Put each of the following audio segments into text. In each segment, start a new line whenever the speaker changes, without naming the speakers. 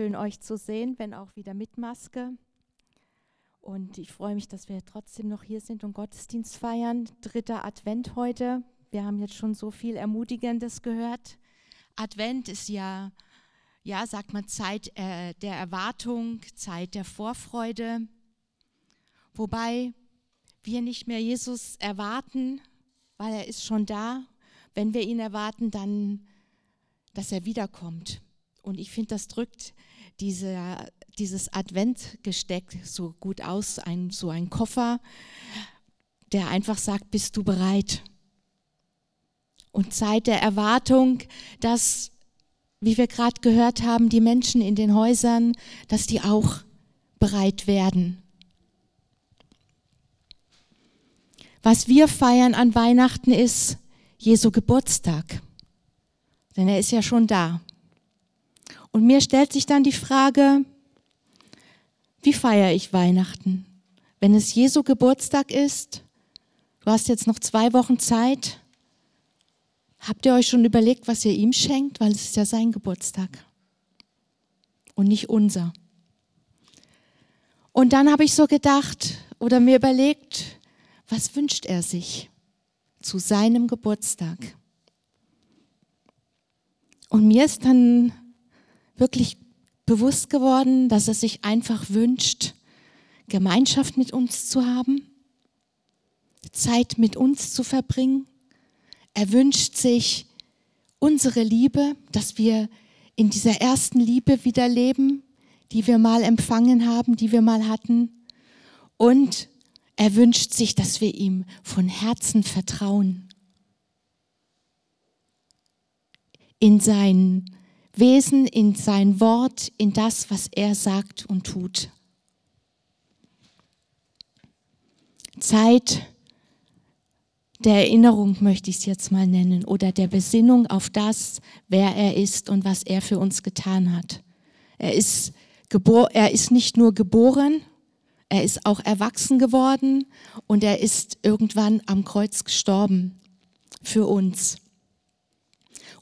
schön, euch zu sehen, wenn auch wieder mit Maske. Und ich freue mich, dass wir trotzdem noch hier sind und Gottesdienst feiern. Dritter Advent heute. Wir haben jetzt schon so viel Ermutigendes gehört. Advent ist ja, ja, sagt man, Zeit äh, der Erwartung, Zeit der Vorfreude. Wobei wir nicht mehr Jesus erwarten, weil er ist schon da. Wenn wir ihn erwarten, dann, dass er wiederkommt. Und ich finde, das drückt diese, dieses Adventgesteck so gut aus, ein, so ein Koffer, der einfach sagt, bist du bereit? Und Zeit der Erwartung, dass, wie wir gerade gehört haben, die Menschen in den Häusern, dass die auch bereit werden. Was wir feiern an Weihnachten ist Jesu Geburtstag. Denn er ist ja schon da. Und mir stellt sich dann die Frage, wie feiere ich Weihnachten? Wenn es Jesu Geburtstag ist, du hast jetzt noch zwei Wochen Zeit, habt ihr euch schon überlegt, was ihr ihm schenkt? Weil es ist ja sein Geburtstag und nicht unser. Und dann habe ich so gedacht oder mir überlegt, was wünscht er sich zu seinem Geburtstag? Und mir ist dann wirklich bewusst geworden, dass er sich einfach wünscht, Gemeinschaft mit uns zu haben, Zeit mit uns zu verbringen. Er wünscht sich unsere Liebe, dass wir in dieser ersten Liebe wieder leben, die wir mal empfangen haben, die wir mal hatten. Und er wünscht sich, dass wir ihm von Herzen vertrauen. In sein Wesen, in sein Wort, in das, was er sagt und tut. Zeit der Erinnerung möchte ich es jetzt mal nennen oder der Besinnung auf das, wer er ist und was er für uns getan hat. Er ist, er ist nicht nur geboren, er ist auch erwachsen geworden und er ist irgendwann am Kreuz gestorben für uns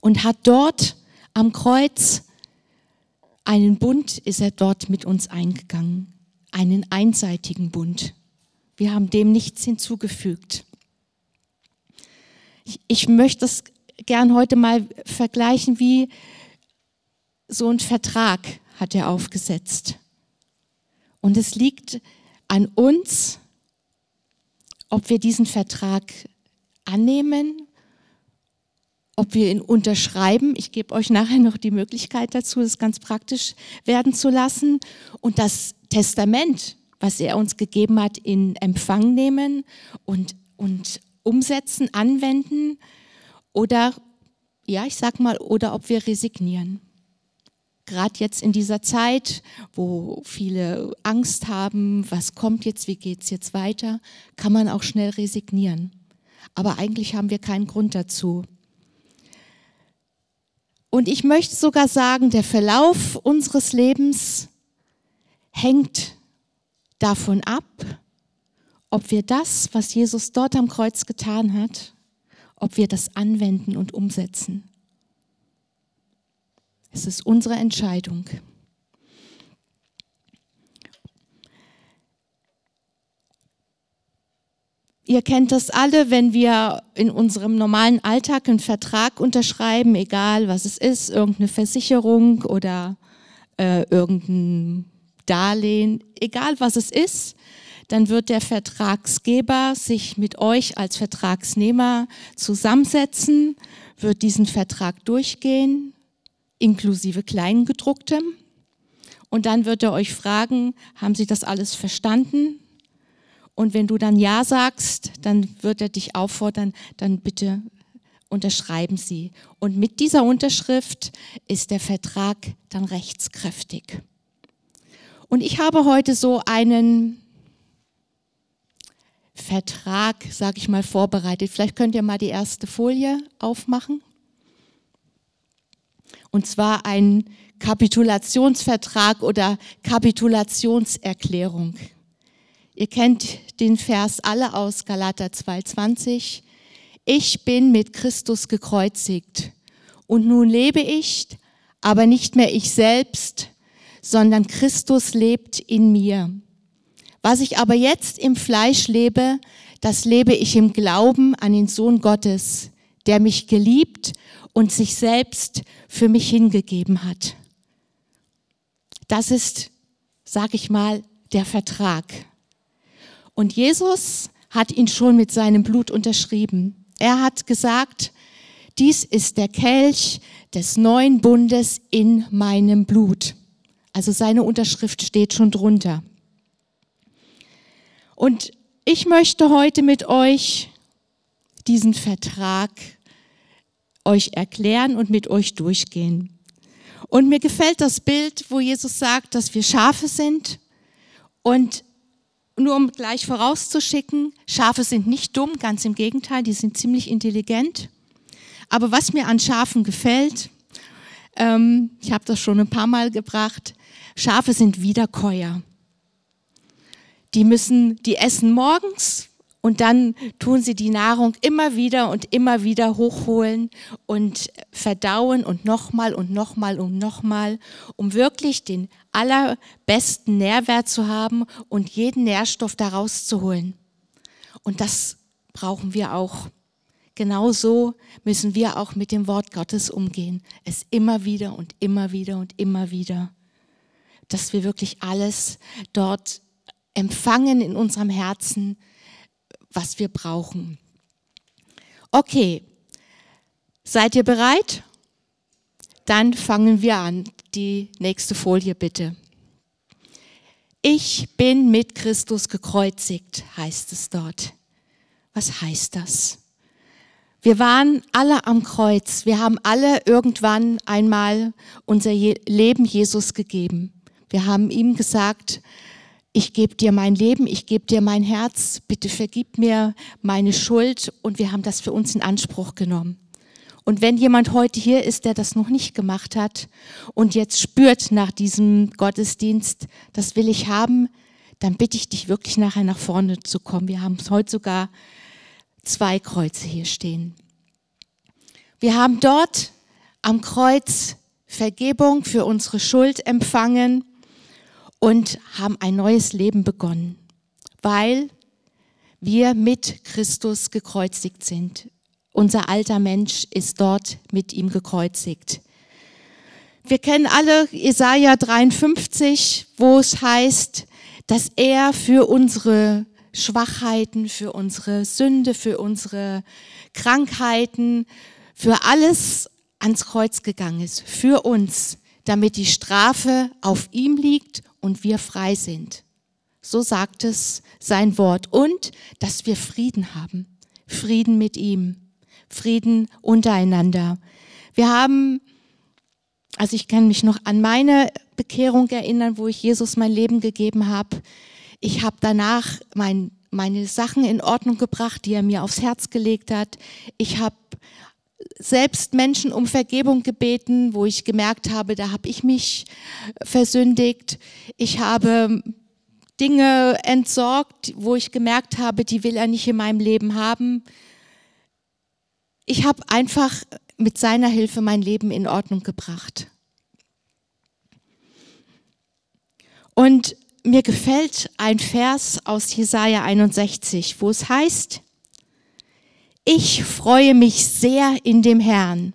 und hat dort am Kreuz einen Bund ist er dort mit uns eingegangen, einen einseitigen Bund. Wir haben dem nichts hinzugefügt. Ich, ich möchte das gern heute mal vergleichen, wie so ein Vertrag hat er aufgesetzt. Und es liegt an uns, ob wir diesen Vertrag annehmen, ob wir ihn unterschreiben. Ich gebe euch nachher noch die Möglichkeit dazu, das ganz praktisch werden zu lassen. Und das Testament, was er uns gegeben hat, in Empfang nehmen und, und umsetzen, anwenden. Oder, ja, ich sag mal, oder ob wir resignieren gerade jetzt in dieser Zeit, wo viele Angst haben, was kommt jetzt, wie geht es jetzt weiter, kann man auch schnell resignieren. Aber eigentlich haben wir keinen Grund dazu. Und ich möchte sogar sagen, der Verlauf unseres Lebens hängt davon ab, ob wir das, was Jesus dort am Kreuz getan hat, ob wir das anwenden und umsetzen. Es ist unsere Entscheidung. Ihr kennt das alle, wenn wir in unserem normalen Alltag einen Vertrag unterschreiben, egal was es ist, irgendeine Versicherung oder äh, irgendein Darlehen, egal was es ist, dann wird der Vertragsgeber sich mit euch als Vertragsnehmer zusammensetzen, wird diesen Vertrag durchgehen, inklusive Kleingedrucktem. Und dann wird er euch fragen, haben Sie das alles verstanden? Und wenn du dann Ja sagst, dann wird er dich auffordern, dann bitte unterschreiben Sie. Und mit dieser Unterschrift ist der Vertrag dann rechtskräftig. Und ich habe heute so einen Vertrag, sage ich mal, vorbereitet. Vielleicht könnt ihr mal die erste Folie aufmachen und zwar ein Kapitulationsvertrag oder Kapitulationserklärung. Ihr kennt den Vers alle aus Galater 2,20. Ich bin mit Christus gekreuzigt und nun lebe ich, aber nicht mehr ich selbst, sondern Christus lebt in mir. Was ich aber jetzt im Fleisch lebe, das lebe ich im Glauben an den Sohn Gottes, der mich geliebt und sich selbst für mich hingegeben hat. Das ist, sag ich mal, der Vertrag. Und Jesus hat ihn schon mit seinem Blut unterschrieben. Er hat gesagt, dies ist der Kelch des neuen Bundes in meinem Blut. Also seine Unterschrift steht schon drunter. Und ich möchte heute mit euch diesen Vertrag euch erklären und mit euch durchgehen. Und mir gefällt das Bild, wo Jesus sagt, dass wir Schafe sind. Und nur um gleich vorauszuschicken, Schafe sind nicht dumm, ganz im Gegenteil, die sind ziemlich intelligent. Aber was mir an Schafen gefällt, ähm, ich habe das schon ein paar Mal gebracht, Schafe sind Wiederkäuer. Die müssen, die essen morgens und dann tun sie die Nahrung immer wieder und immer wieder hochholen und verdauen und nochmal und nochmal und nochmal, um wirklich den allerbesten Nährwert zu haben und jeden Nährstoff daraus zu holen. Und das brauchen wir auch. Genauso müssen wir auch mit dem Wort Gottes umgehen. Es immer wieder und immer wieder und immer wieder. Dass wir wirklich alles dort empfangen in unserem Herzen, was wir brauchen. Okay, seid ihr bereit? Dann fangen wir an. Die nächste Folie bitte. Ich bin mit Christus gekreuzigt, heißt es dort. Was heißt das? Wir waren alle am Kreuz. Wir haben alle irgendwann einmal unser Leben Jesus gegeben. Wir haben ihm gesagt, ich gebe dir mein Leben, ich gebe dir mein Herz, bitte vergib mir meine Schuld und wir haben das für uns in Anspruch genommen. Und wenn jemand heute hier ist, der das noch nicht gemacht hat und jetzt spürt nach diesem Gottesdienst, das will ich haben, dann bitte ich dich wirklich nachher nach vorne zu kommen. Wir haben heute sogar zwei Kreuze hier stehen. Wir haben dort am Kreuz Vergebung für unsere Schuld empfangen und haben ein neues Leben begonnen, weil wir mit Christus gekreuzigt sind. Unser alter Mensch ist dort mit ihm gekreuzigt. Wir kennen alle Jesaja 53, wo es heißt, dass er für unsere Schwachheiten, für unsere Sünde, für unsere Krankheiten, für alles ans Kreuz gegangen ist, für uns, damit die Strafe auf ihm liegt und wir frei sind. So sagt es sein Wort. Und dass wir Frieden haben. Frieden mit ihm. Frieden untereinander. Wir haben, also ich kann mich noch an meine Bekehrung erinnern, wo ich Jesus mein Leben gegeben habe. Ich habe danach mein, meine Sachen in Ordnung gebracht, die er mir aufs Herz gelegt hat. Ich habe selbst Menschen um Vergebung gebeten, wo ich gemerkt habe, da habe ich mich versündigt. Ich habe Dinge entsorgt, wo ich gemerkt habe, die will er nicht in meinem Leben haben. Ich habe einfach mit seiner Hilfe mein Leben in Ordnung gebracht. Und mir gefällt ein Vers aus Jesaja 61, wo es heißt, ich freue mich sehr in dem Herrn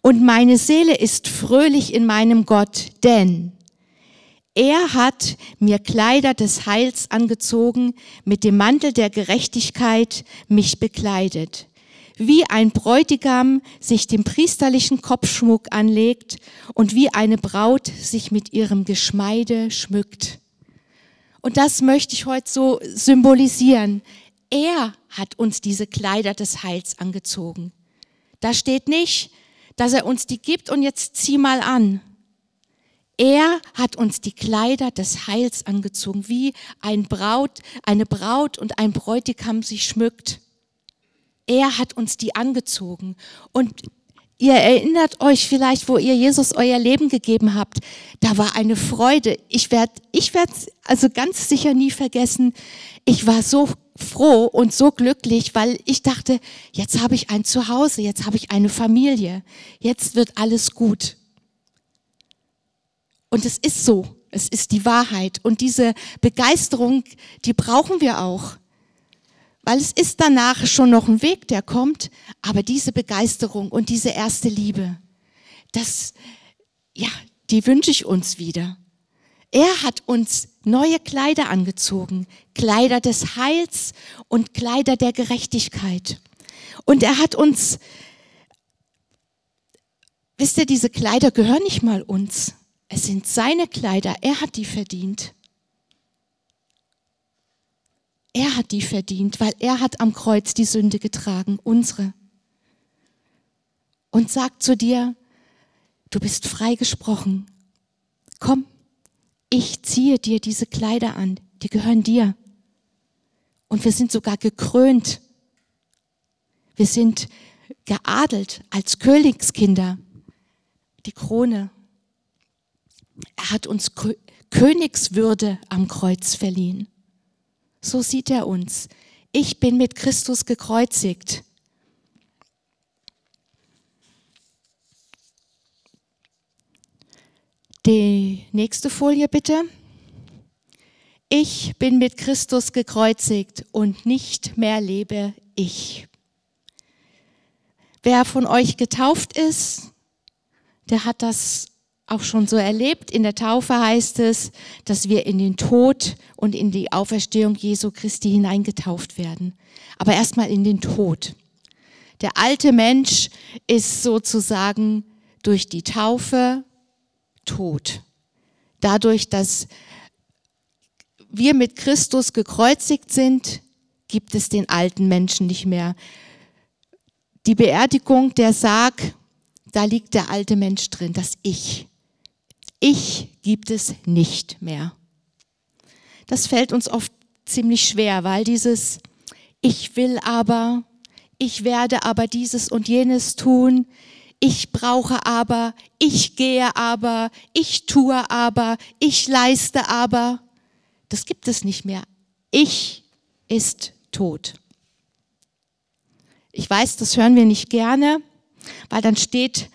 und meine Seele ist fröhlich in meinem Gott, denn er hat mir Kleider des Heils angezogen, mit dem Mantel der Gerechtigkeit mich bekleidet. Wie ein Bräutigam sich dem priesterlichen Kopfschmuck anlegt und wie eine Braut sich mit ihrem Geschmeide schmückt. Und das möchte ich heute so symbolisieren. Er hat uns diese Kleider des Heils angezogen. Da steht nicht, dass er uns die gibt und jetzt zieh mal an. Er hat uns die Kleider des Heils angezogen, wie ein Braut, eine Braut und ein Bräutigam sich schmückt. Er hat uns die angezogen. Und ihr erinnert euch vielleicht, wo ihr Jesus euer Leben gegeben habt. Da war eine Freude. Ich werde, ich werde also ganz sicher nie vergessen. Ich war so froh und so glücklich, weil ich dachte, jetzt habe ich ein Zuhause, jetzt habe ich eine Familie, jetzt wird alles gut. Und es ist so, es ist die Wahrheit. Und diese Begeisterung, die brauchen wir auch. Weil es ist danach schon noch ein Weg, der kommt, aber diese Begeisterung und diese erste Liebe, das, ja, die wünsche ich uns wieder. Er hat uns neue Kleider angezogen, Kleider des Heils und Kleider der Gerechtigkeit. Und er hat uns, wisst ihr, diese Kleider gehören nicht mal uns. Es sind seine Kleider, er hat die verdient. Er hat die verdient, weil er hat am Kreuz die Sünde getragen, unsere. Und sagt zu dir, du bist freigesprochen. Komm, ich ziehe dir diese Kleider an, die gehören dir. Und wir sind sogar gekrönt. Wir sind geadelt als Königskinder. Die Krone. Er hat uns Königswürde am Kreuz verliehen. So sieht er uns. Ich bin mit Christus gekreuzigt. Die nächste Folie bitte. Ich bin mit Christus gekreuzigt und nicht mehr lebe ich. Wer von euch getauft ist, der hat das auch schon so erlebt. In der Taufe heißt es, dass wir in den Tod und in die Auferstehung Jesu Christi hineingetauft werden. Aber erstmal in den Tod. Der alte Mensch ist sozusagen durch die Taufe tot. Dadurch, dass wir mit Christus gekreuzigt sind, gibt es den alten Menschen nicht mehr. Die Beerdigung der Sarg, da liegt der alte Mensch drin, das Ich. Ich gibt es nicht mehr. Das fällt uns oft ziemlich schwer, weil dieses Ich will aber, ich werde aber dieses und jenes tun, ich brauche aber, ich gehe aber, ich tue aber, ich leiste aber. Das gibt es nicht mehr. Ich ist tot. Ich weiß, das hören wir nicht gerne, weil dann steht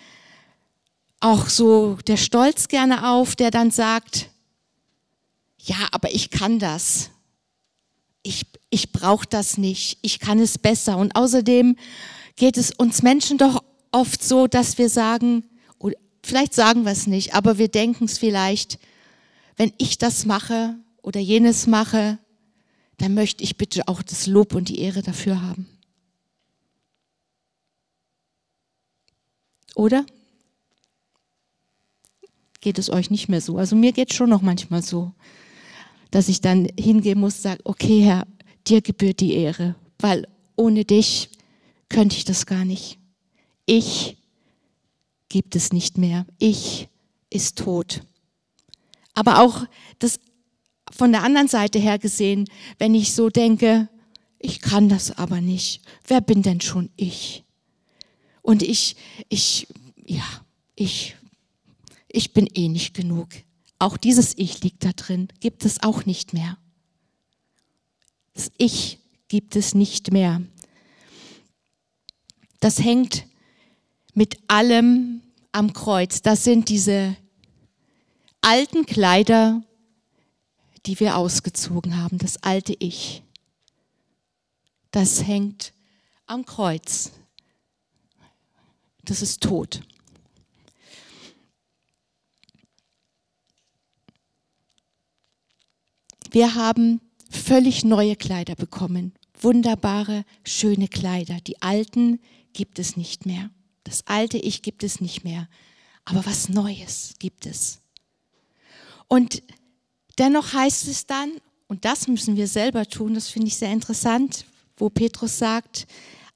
auch so der Stolz gerne auf, der dann sagt, ja, aber ich kann das. Ich, ich brauche das nicht. Ich kann es besser. Und außerdem geht es uns Menschen doch oft so, dass wir sagen, vielleicht sagen wir es nicht, aber wir denken es vielleicht, wenn ich das mache oder jenes mache, dann möchte ich bitte auch das Lob und die Ehre dafür haben. Oder? Geht es euch nicht mehr so? Also mir geht es schon noch manchmal so, dass ich dann hingehen muss, sage, okay Herr, dir gebührt die Ehre, weil ohne dich könnte ich das gar nicht. Ich gibt es nicht mehr. Ich ist tot. Aber auch das von der anderen Seite her gesehen, wenn ich so denke, ich kann das aber nicht. Wer bin denn schon ich? Und ich, ich, ja, ich, ich bin eh nicht genug. Auch dieses Ich liegt da drin, gibt es auch nicht mehr. Das Ich gibt es nicht mehr. Das hängt mit allem am Kreuz. Das sind diese alten Kleider, die wir ausgezogen haben, das alte Ich. Das hängt am Kreuz. Das ist tot. Wir haben völlig neue Kleider bekommen. Wunderbare, schöne Kleider. Die alten gibt es nicht mehr. Das alte Ich gibt es nicht mehr, aber was Neues gibt es. Und dennoch heißt es dann, und das müssen wir selber tun, das finde ich sehr interessant, wo Petrus sagt,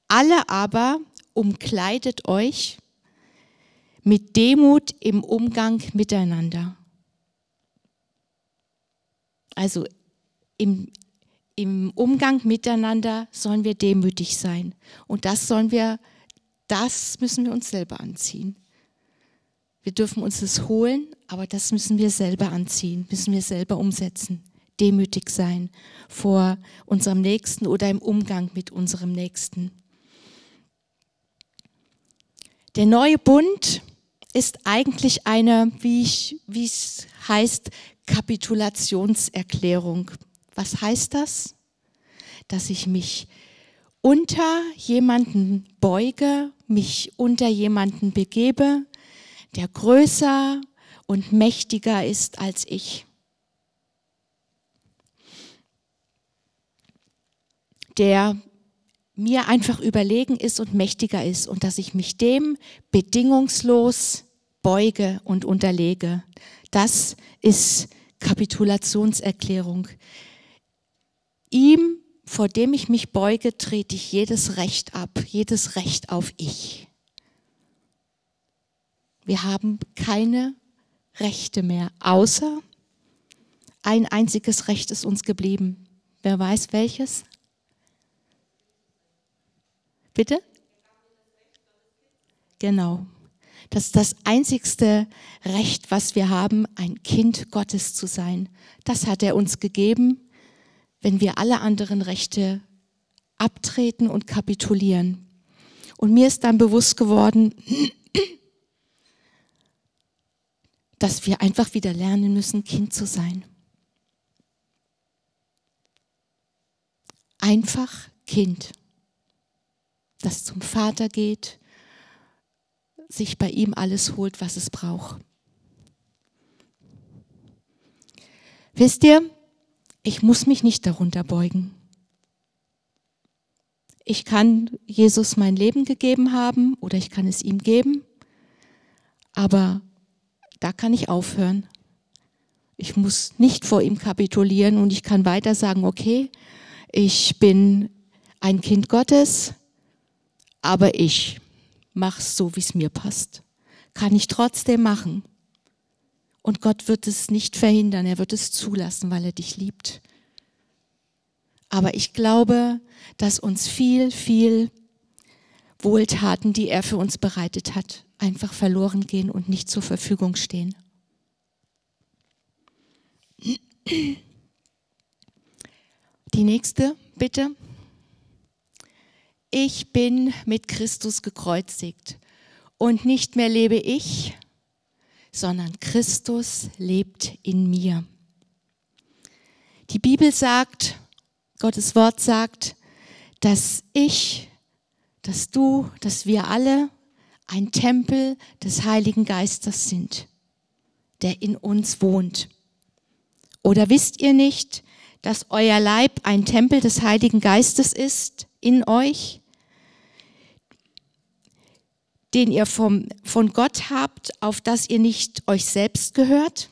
alle aber umkleidet euch mit Demut im Umgang miteinander. Also im, im Umgang miteinander sollen wir demütig sein. Und das sollen wir das müssen wir uns selber anziehen. Wir dürfen uns das holen, aber das müssen wir selber anziehen, müssen wir selber umsetzen. Demütig sein vor unserem Nächsten oder im Umgang mit unserem Nächsten. Der neue Bund ist eigentlich eine, wie, wie es heißt, Kapitulationserklärung. Was heißt das? Dass ich mich unter jemanden beuge, mich unter jemanden begebe, der größer und mächtiger ist als ich. Der mir einfach überlegen ist und mächtiger ist und dass ich mich dem bedingungslos beuge und unterlege. Das ist Kapitulationserklärung. Ihm, vor dem ich mich beuge, trete ich jedes Recht ab, jedes Recht auf ich. Wir haben keine Rechte mehr, außer ein einziges Recht ist uns geblieben. Wer weiß welches? Bitte? Genau. Das ist das einzigste Recht, was wir haben, ein Kind Gottes zu sein. Das hat er uns gegeben, wenn wir alle anderen Rechte abtreten und kapitulieren. Und mir ist dann bewusst geworden, dass wir einfach wieder lernen müssen, Kind zu sein. Einfach Kind das zum Vater geht, sich bei ihm alles holt, was es braucht. Wisst ihr, ich muss mich nicht darunter beugen. Ich kann Jesus mein Leben gegeben haben oder ich kann es ihm geben, aber da kann ich aufhören. Ich muss nicht vor ihm kapitulieren und ich kann weiter sagen, okay, ich bin ein Kind Gottes, aber ich mache es so, wie es mir passt. Kann ich trotzdem machen. Und Gott wird es nicht verhindern, er wird es zulassen, weil er dich liebt. Aber ich glaube, dass uns viel, viel Wohltaten, die er für uns bereitet hat, einfach verloren gehen und nicht zur Verfügung stehen. Die nächste, bitte ich bin mit Christus gekreuzigt und nicht mehr lebe ich, sondern Christus lebt in mir. Die Bibel sagt, Gottes Wort sagt, dass ich, dass du, dass wir alle ein Tempel des Heiligen Geistes sind, der in uns wohnt. Oder wisst ihr nicht, dass euer Leib ein Tempel des Heiligen Geistes ist in euch, den ihr vom, von Gott habt, auf das ihr nicht euch selbst gehört?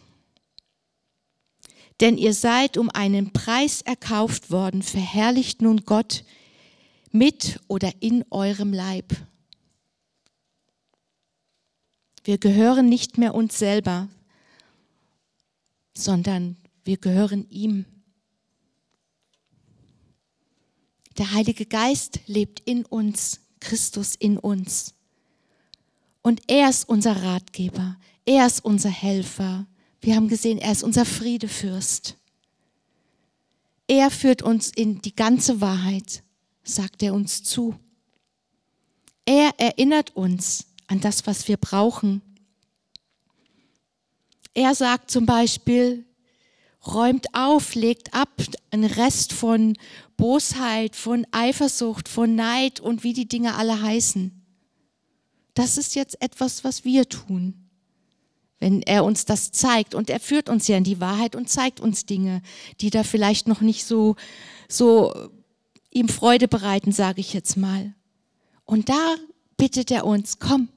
Denn ihr seid um einen Preis erkauft worden, verherrlicht nun Gott mit oder in eurem Leib. Wir gehören nicht mehr uns selber, sondern wir gehören ihm. Der Heilige Geist lebt in uns, Christus in uns. Und er ist unser Ratgeber, er ist unser Helfer. Wir haben gesehen, er ist unser Friedefürst. Er führt uns in die ganze Wahrheit, sagt er uns zu. Er erinnert uns an das, was wir brauchen. Er sagt zum Beispiel, räumt auf, legt ab einen Rest von Bosheit, von Eifersucht, von Neid und wie die Dinge alle heißen das ist jetzt etwas, was wir tun. Wenn er uns das zeigt und er führt uns ja in die Wahrheit und zeigt uns Dinge, die da vielleicht noch nicht so, so ihm Freude bereiten, sage ich jetzt mal. Und da bittet er uns, komm,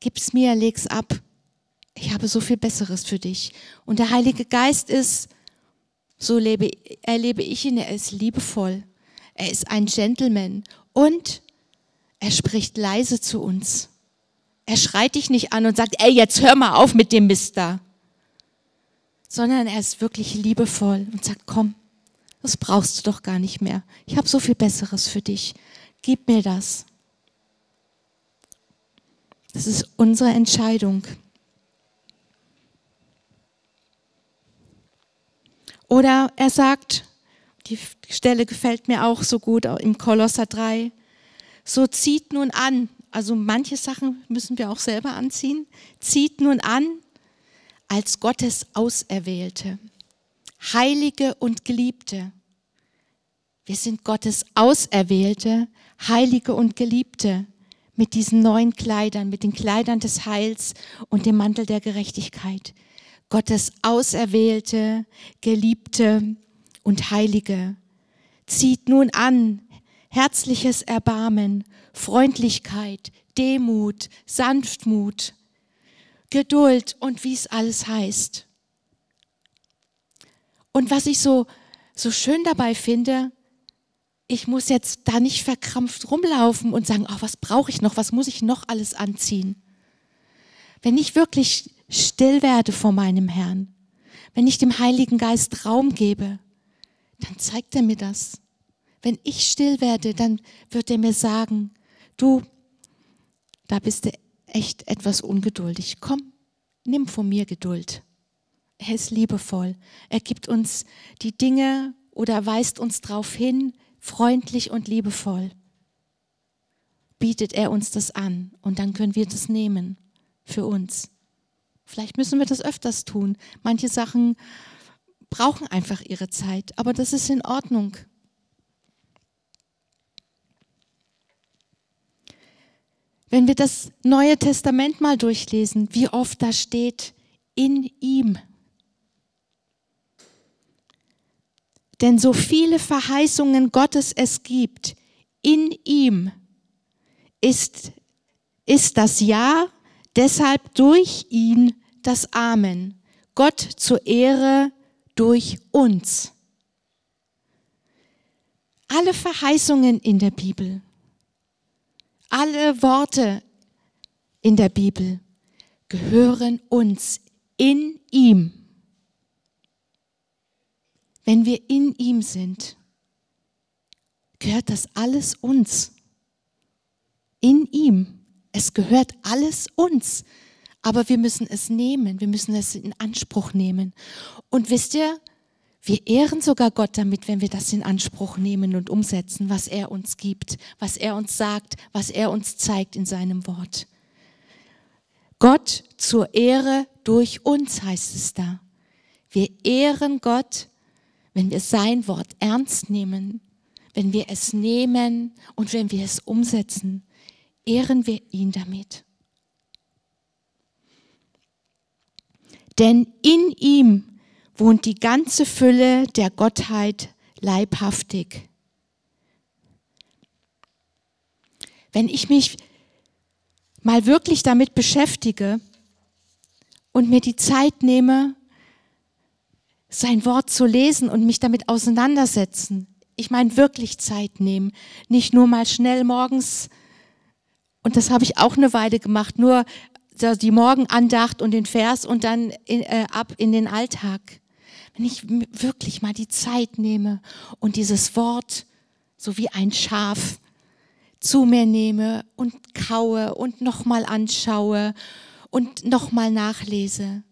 gib's mir, leg's ab. Ich habe so viel Besseres für dich. Und der Heilige Geist ist, so lebe, erlebe ich ihn, er ist liebevoll. Er ist ein Gentleman. Und er spricht leise zu uns. Er schreit dich nicht an und sagt, ey, jetzt hör mal auf mit dem Mist da. Sondern er ist wirklich liebevoll und sagt, komm, das brauchst du doch gar nicht mehr. Ich habe so viel Besseres für dich. Gib mir das. Das ist unsere Entscheidung. Oder er sagt, die Stelle gefällt mir auch so gut im Kolosser 3, so zieht nun an also manche Sachen müssen wir auch selber anziehen. Zieht nun an als Gottes Auserwählte, Heilige und Geliebte. Wir sind Gottes Auserwählte, Heilige und Geliebte mit diesen neuen Kleidern, mit den Kleidern des Heils und dem Mantel der Gerechtigkeit. Gottes Auserwählte, Geliebte und Heilige. Zieht nun an herzliches Erbarmen, Freundlichkeit, Demut, Sanftmut, Geduld und wie es alles heißt. Und was ich so, so schön dabei finde, ich muss jetzt da nicht verkrampft rumlaufen und sagen, ach, was brauche ich noch, was muss ich noch alles anziehen. Wenn ich wirklich still werde vor meinem Herrn, wenn ich dem Heiligen Geist Raum gebe, dann zeigt er mir das. Wenn ich still werde, dann wird er mir sagen, du, da bist du echt etwas ungeduldig. Komm, nimm von mir Geduld. Er ist liebevoll. Er gibt uns die Dinge oder weist uns darauf hin, freundlich und liebevoll, bietet er uns das an und dann können wir das nehmen für uns. Vielleicht müssen wir das öfters tun. Manche Sachen brauchen einfach ihre Zeit, aber das ist in Ordnung. Wenn wir das Neue Testament mal durchlesen, wie oft da steht, in ihm Denn so viele Verheißungen Gottes es gibt, in ihm ist, ist das Ja, deshalb durch ihn das Amen. Gott zur Ehre durch uns. Alle Verheißungen in der Bibel, alle Worte in der Bibel gehören uns in ihm wenn wir in ihm sind, gehört das alles uns. In ihm. Es gehört alles uns. Aber wir müssen es nehmen. Wir müssen es in Anspruch nehmen. Und wisst ihr, wir ehren sogar Gott damit, wenn wir das in Anspruch nehmen und umsetzen, was er uns gibt, was er uns sagt, was er uns zeigt in seinem Wort. Gott zur Ehre durch uns heißt es da. Wir ehren Gott wenn wir sein Wort ernst nehmen, wenn wir es nehmen und wenn wir es umsetzen, ehren wir ihn damit. Denn in ihm wohnt die ganze Fülle der Gottheit leibhaftig. Wenn ich mich mal wirklich damit beschäftige und mir die Zeit nehme, sein Wort zu lesen und mich damit auseinandersetzen. Ich meine wirklich Zeit nehmen, nicht nur mal schnell morgens, und das habe ich auch eine Weile gemacht, nur die Morgenandacht und den Vers und dann in, äh, ab in den Alltag. Wenn ich wirklich mal die Zeit nehme und dieses Wort so wie ein Schaf zu mir nehme und kaue und nochmal anschaue und nochmal nachlese,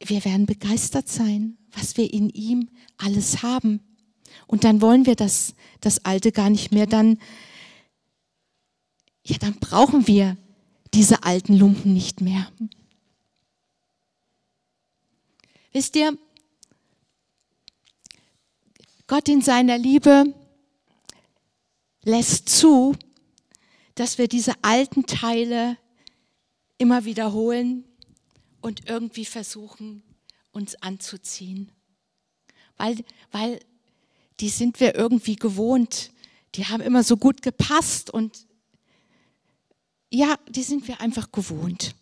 wir werden begeistert sein, was wir in ihm alles haben. Und dann wollen wir das, das Alte gar nicht mehr. Dann, ja, dann brauchen wir diese alten Lumpen nicht mehr. Wisst ihr, Gott in seiner Liebe lässt zu, dass wir diese alten Teile immer wiederholen, und irgendwie versuchen, uns anzuziehen. Weil, weil die sind wir irgendwie gewohnt. Die haben immer so gut gepasst und ja, die sind wir einfach gewohnt.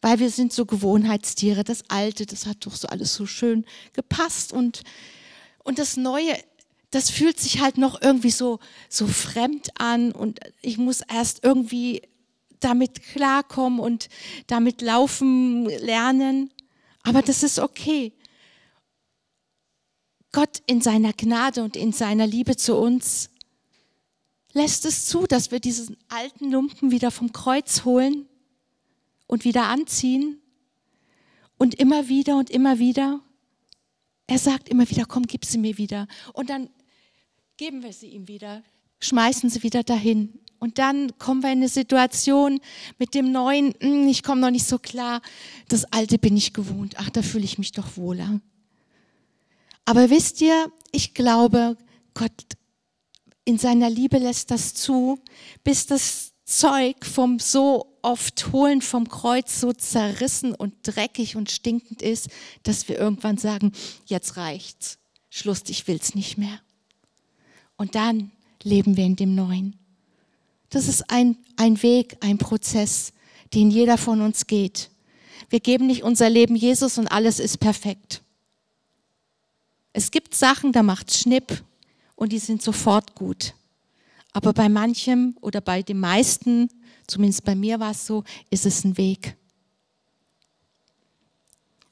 Weil wir sind so Gewohnheitstiere. Das Alte, das hat doch so alles so schön gepasst und, und das Neue, das fühlt sich halt noch irgendwie so, so fremd an und ich muss erst irgendwie damit klarkommen und damit laufen lernen. Aber das ist okay. Gott in seiner Gnade und in seiner Liebe zu uns lässt es zu, dass wir diesen alten Lumpen wieder vom Kreuz holen und wieder anziehen. Und immer wieder und immer wieder. Er sagt immer wieder, komm, gib sie mir wieder. Und dann geben wir sie ihm wieder. schmeißen sie wieder dahin. Und dann kommen wir in eine Situation mit dem Neuen, hm, ich komme noch nicht so klar, das Alte bin ich gewohnt, ach, da fühle ich mich doch wohler. Aber wisst ihr, ich glaube, Gott in seiner Liebe lässt das zu, bis das Zeug vom so oft holen vom Kreuz so zerrissen und dreckig und stinkend ist, dass wir irgendwann sagen, jetzt reicht's. Schluss, ich will's nicht mehr. Und dann leben wir in dem Neuen. Das ist ein, ein Weg, ein Prozess, den jeder von uns geht. Wir geben nicht unser Leben Jesus und alles ist perfekt. Es gibt Sachen, da macht Schnipp und die sind sofort gut. Aber bei manchem oder bei den meisten, zumindest bei mir war es so, ist es ein Weg.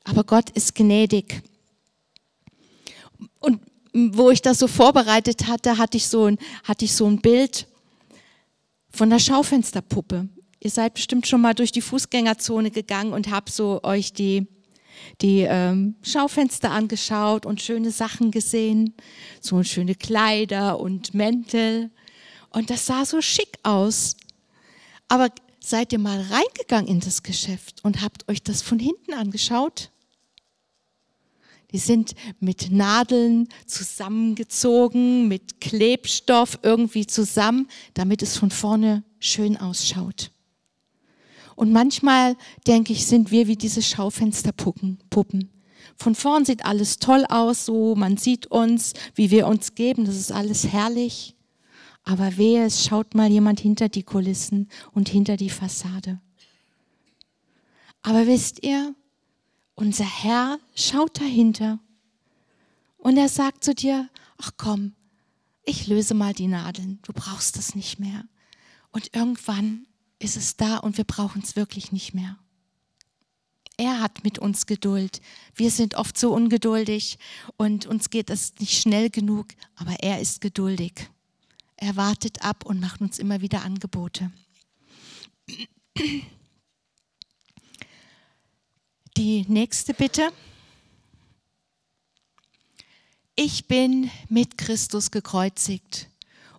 Aber Gott ist gnädig. Und wo ich das so vorbereitet hatte, hatte ich so ein, hatte ich so ein Bild von der Schaufensterpuppe. Ihr seid bestimmt schon mal durch die Fußgängerzone gegangen und habt so euch die, die ähm, Schaufenster angeschaut und schöne Sachen gesehen, so schöne Kleider und Mäntel. Und das sah so schick aus. Aber seid ihr mal reingegangen in das Geschäft und habt euch das von hinten angeschaut? Die sind mit Nadeln zusammengezogen, mit Klebstoff irgendwie zusammen, damit es von vorne schön ausschaut. Und manchmal, denke ich, sind wir wie diese Schaufensterpuppen. Von vorn sieht alles toll aus, so man sieht uns, wie wir uns geben, das ist alles herrlich. Aber wehe, es schaut mal jemand hinter die Kulissen und hinter die Fassade. Aber wisst ihr, unser Herr schaut dahinter und er sagt zu dir, ach komm, ich löse mal die Nadeln, du brauchst es nicht mehr. Und irgendwann ist es da und wir brauchen es wirklich nicht mehr. Er hat mit uns Geduld. Wir sind oft so ungeduldig und uns geht es nicht schnell genug, aber er ist geduldig. Er wartet ab und macht uns immer wieder Angebote. Die nächste Bitte. Ich bin mit Christus gekreuzigt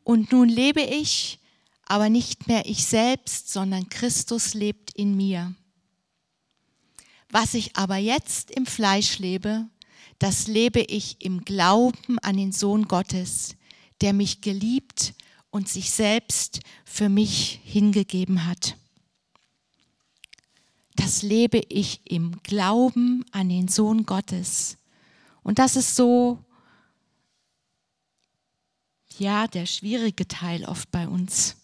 und nun lebe ich, aber nicht mehr ich selbst, sondern Christus lebt in mir. Was ich aber jetzt im Fleisch lebe, das lebe ich im Glauben an den Sohn Gottes, der mich geliebt und sich selbst für mich hingegeben hat das lebe ich im Glauben an den Sohn Gottes. Und das ist so, ja, der schwierige Teil oft bei uns.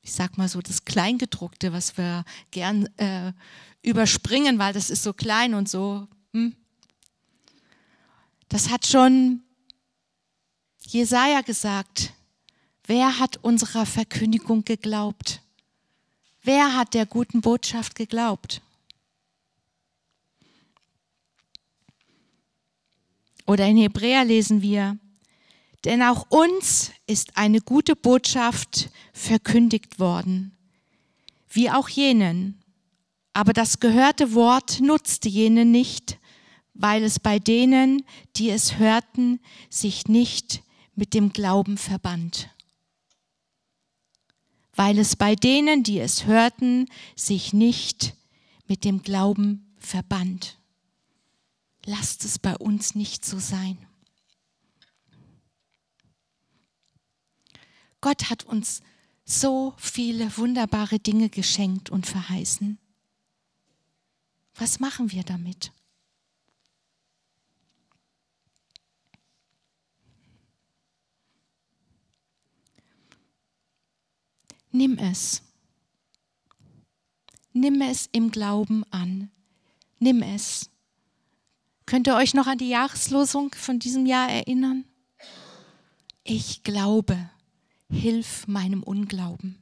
Ich sag mal so das Kleingedruckte, was wir gern äh, überspringen, weil das ist so klein und so. Hm. Das hat schon Jesaja gesagt. Wer hat unserer Verkündigung geglaubt? Wer hat der guten Botschaft geglaubt? Oder in Hebräer lesen wir, denn auch uns ist eine gute Botschaft verkündigt worden, wie auch jenen. Aber das gehörte Wort nutzte jenen nicht, weil es bei denen, die es hörten, sich nicht mit dem Glauben verband weil es bei denen, die es hörten, sich nicht mit dem Glauben verband. Lasst es bei uns nicht so sein. Gott hat uns so viele wunderbare Dinge geschenkt und verheißen. Was machen wir damit? Nimm es. Nimm es im Glauben an. Nimm es. Könnt ihr euch noch an die Jahreslosung von diesem Jahr erinnern? Ich glaube, hilf meinem Unglauben.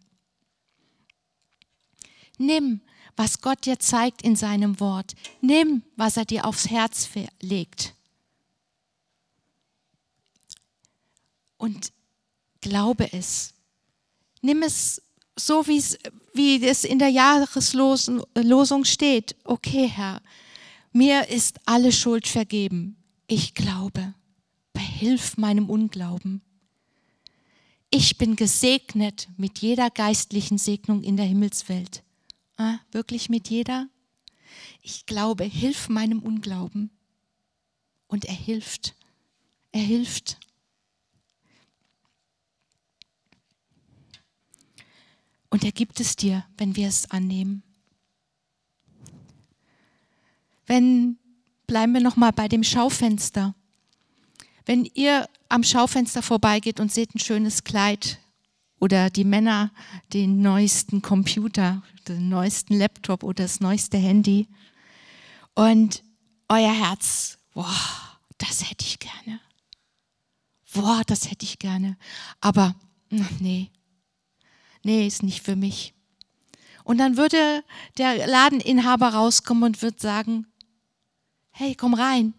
Nimm, was Gott dir zeigt in seinem Wort. Nimm, was er dir aufs Herz legt. Und glaube es. Nimm es so wie es in der Jahreslosung steht. Okay, Herr, mir ist alle Schuld vergeben. Ich glaube. Behilf meinem Unglauben. ich bin gesegnet mit jeder geistlichen Segnung in der Himmelswelt. Ah, wirklich mit jeder? Ich glaube, hilf meinem Unglauben. Und er hilft. Er hilft. Und er gibt es dir, wenn wir es annehmen. Wenn bleiben wir noch mal bei dem Schaufenster. Wenn ihr am Schaufenster vorbeigeht und seht ein schönes Kleid oder die Männer den neuesten Computer, den neuesten Laptop oder das neueste Handy und euer Herz, boah, das hätte ich gerne. Boah, das hätte ich gerne. Aber nee, nee, ist nicht für mich. Und dann würde der Ladeninhaber rauskommen und würde sagen, hey, komm rein.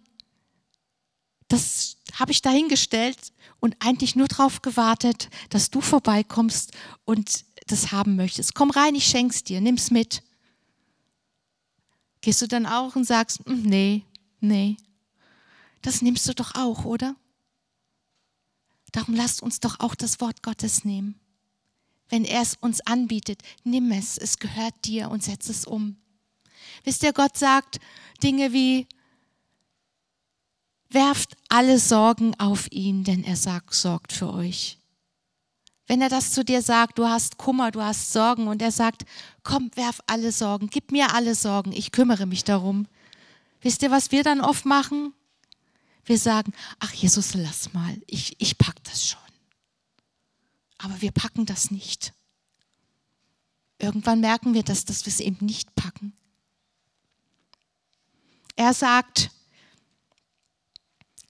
Das habe ich dahingestellt und eigentlich nur darauf gewartet, dass du vorbeikommst und das haben möchtest. Komm rein, ich schenk's dir, nimm's mit. Gehst du dann auch und sagst, hm, nee, nee, das nimmst du doch auch, oder? Darum lasst uns doch auch das Wort Gottes nehmen. Wenn er es uns anbietet, nimm es, es gehört dir und setz es um. Wisst ihr, Gott sagt Dinge wie, Werft alle Sorgen auf ihn, denn er sagt, sorgt für euch. Wenn er das zu dir sagt, du hast Kummer, du hast Sorgen und er sagt, komm, werf alle Sorgen, gib mir alle Sorgen, ich kümmere mich darum. Wisst ihr, was wir dann oft machen? Wir sagen, ach Jesus, lass mal, ich, ich pack das schon. Aber wir packen das nicht. Irgendwann merken wir das, dass wir es eben nicht packen. Er sagt,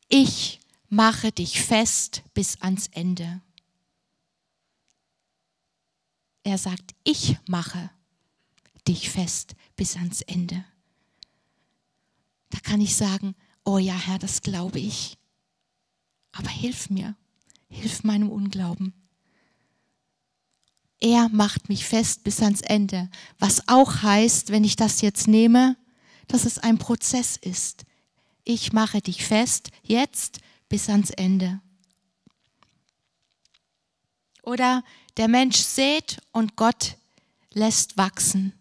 ich mache dich fest bis ans Ende. Er sagt, ich mache dich fest bis ans Ende. Da kann ich sagen, oh ja, Herr, das glaube ich. Aber hilf mir, hilf meinem Unglauben. Er macht mich fest bis ans Ende. Was auch heißt, wenn ich das jetzt nehme, dass es ein Prozess ist ich mache dich fest, jetzt bis ans Ende. Oder der Mensch sät und Gott lässt wachsen.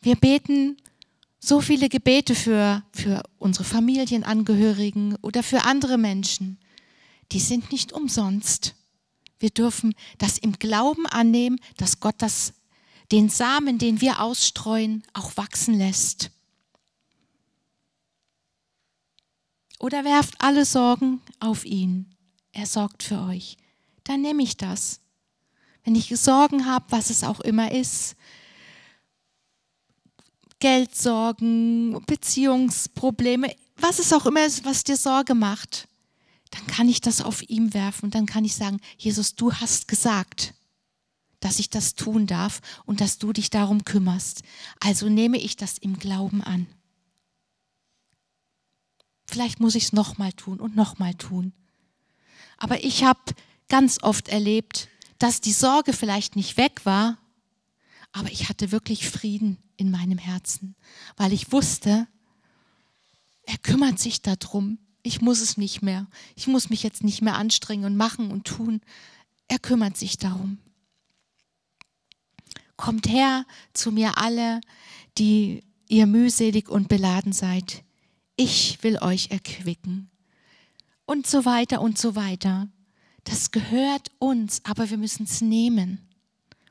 Wir beten so viele Gebete für, für unsere Familienangehörigen oder für andere Menschen. Die sind nicht umsonst. Wir dürfen das im Glauben annehmen, dass Gott das den Samen, den wir ausstreuen, auch wachsen lässt. Oder werft alle Sorgen auf ihn. Er sorgt für euch. Dann nehme ich das. Wenn ich Sorgen habe, was es auch immer ist, Geldsorgen, Beziehungsprobleme, was es auch immer ist, was dir Sorge macht, dann kann ich das auf ihm werfen und dann kann ich sagen, Jesus, du hast gesagt, dass ich das tun darf und dass du dich darum kümmerst. Also nehme ich das im Glauben an. Vielleicht muss ich es nochmal tun und nochmal tun. Aber ich habe ganz oft erlebt, dass die Sorge vielleicht nicht weg war, aber ich hatte wirklich Frieden in meinem Herzen, weil ich wusste, er kümmert sich darum. Ich muss es nicht mehr. Ich muss mich jetzt nicht mehr anstrengen und machen und tun. Er kümmert sich darum. Kommt her zu mir alle, die ihr mühselig und beladen seid. Ich will euch erquicken. Und so weiter und so weiter. Das gehört uns, aber wir müssen es nehmen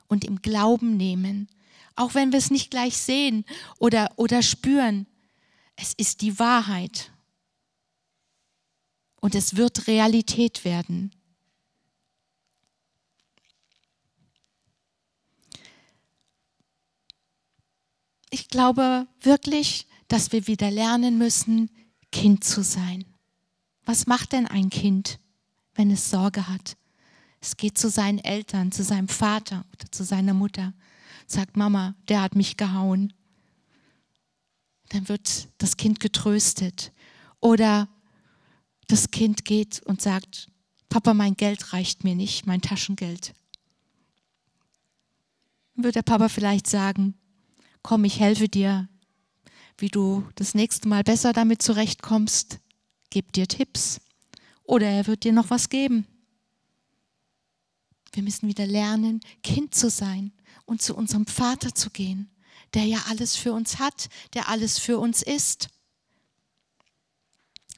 und im Glauben nehmen. Auch wenn wir es nicht gleich sehen oder, oder spüren. Es ist die Wahrheit. Und es wird Realität werden. ich glaube wirklich, dass wir wieder lernen müssen, Kind zu sein. Was macht denn ein Kind, wenn es Sorge hat? Es geht zu seinen Eltern, zu seinem Vater oder zu seiner Mutter, sagt Mama, der hat mich gehauen. Dann wird das Kind getröstet. Oder das Kind geht und sagt, Papa, mein Geld reicht mir nicht, mein Taschengeld. Wird der Papa vielleicht sagen, komm, ich helfe dir, wie du das nächste Mal besser damit zurechtkommst, gib dir Tipps oder er wird dir noch was geben. Wir müssen wieder lernen, Kind zu sein und zu unserem Vater zu gehen, der ja alles für uns hat, der alles für uns ist.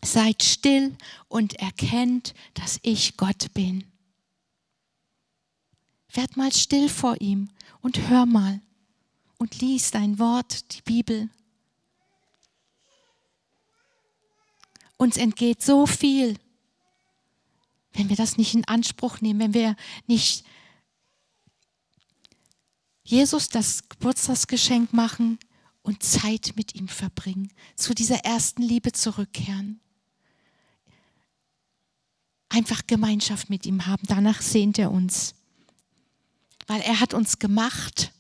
Seid still und erkennt, dass ich Gott bin. Werd mal still vor ihm und hör mal und lies dein Wort, die Bibel. Uns entgeht so viel, wenn wir das nicht in Anspruch nehmen, wenn wir nicht Jesus das Geburtstagsgeschenk machen und Zeit mit ihm verbringen, zu dieser ersten Liebe zurückkehren. Einfach Gemeinschaft mit ihm haben, danach sehnt er uns. Weil er hat uns gemacht,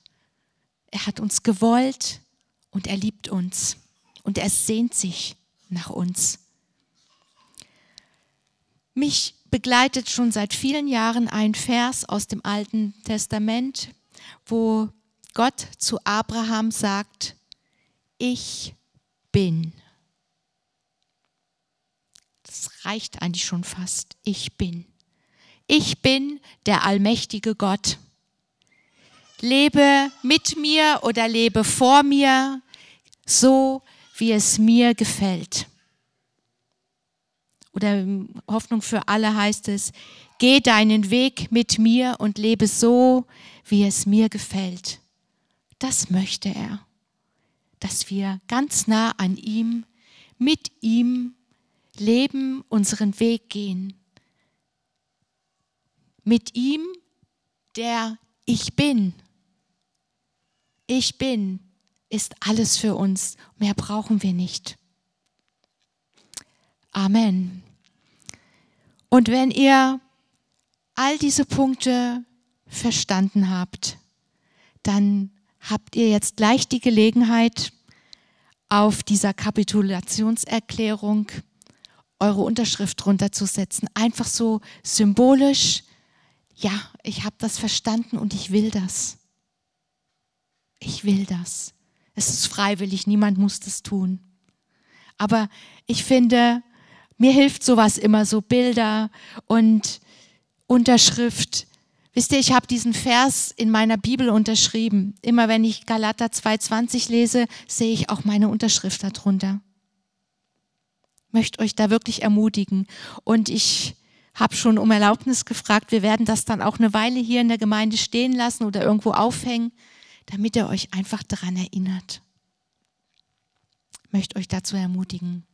er hat uns gewollt und er liebt uns und er sehnt sich nach uns. Mich begleitet schon seit vielen Jahren ein Vers aus dem Alten Testament, wo Gott zu Abraham sagt, ich bin. Das reicht eigentlich schon fast. Ich bin. Ich bin der allmächtige Gott. Lebe mit mir oder lebe vor mir, so wie es mir gefällt oder Hoffnung für alle heißt es, geh deinen Weg mit mir und lebe so, wie es mir gefällt. Das möchte er, dass wir ganz nah an ihm, mit ihm leben, unseren Weg gehen. Mit ihm, der ich bin. Ich bin ist alles für uns. Mehr brauchen wir nicht. Amen. Und wenn ihr all diese Punkte verstanden habt, dann habt ihr jetzt gleich die Gelegenheit, auf dieser Kapitulationserklärung eure Unterschrift runterzusetzen. Einfach so symbolisch, ja, ich habe das verstanden und ich will das. Ich will das. Es ist freiwillig, niemand muss das tun. Aber ich finde, mir hilft sowas immer, so Bilder und Unterschrift. Wisst ihr, ich habe diesen Vers in meiner Bibel unterschrieben. Immer wenn ich Galater 2,20 lese, sehe ich auch meine Unterschrift darunter. Möchte euch da wirklich ermutigen. Und ich habe schon um Erlaubnis gefragt. Wir werden das dann auch eine Weile hier in der Gemeinde stehen lassen oder irgendwo aufhängen, damit ihr euch einfach daran erinnert. Möchte euch dazu ermutigen.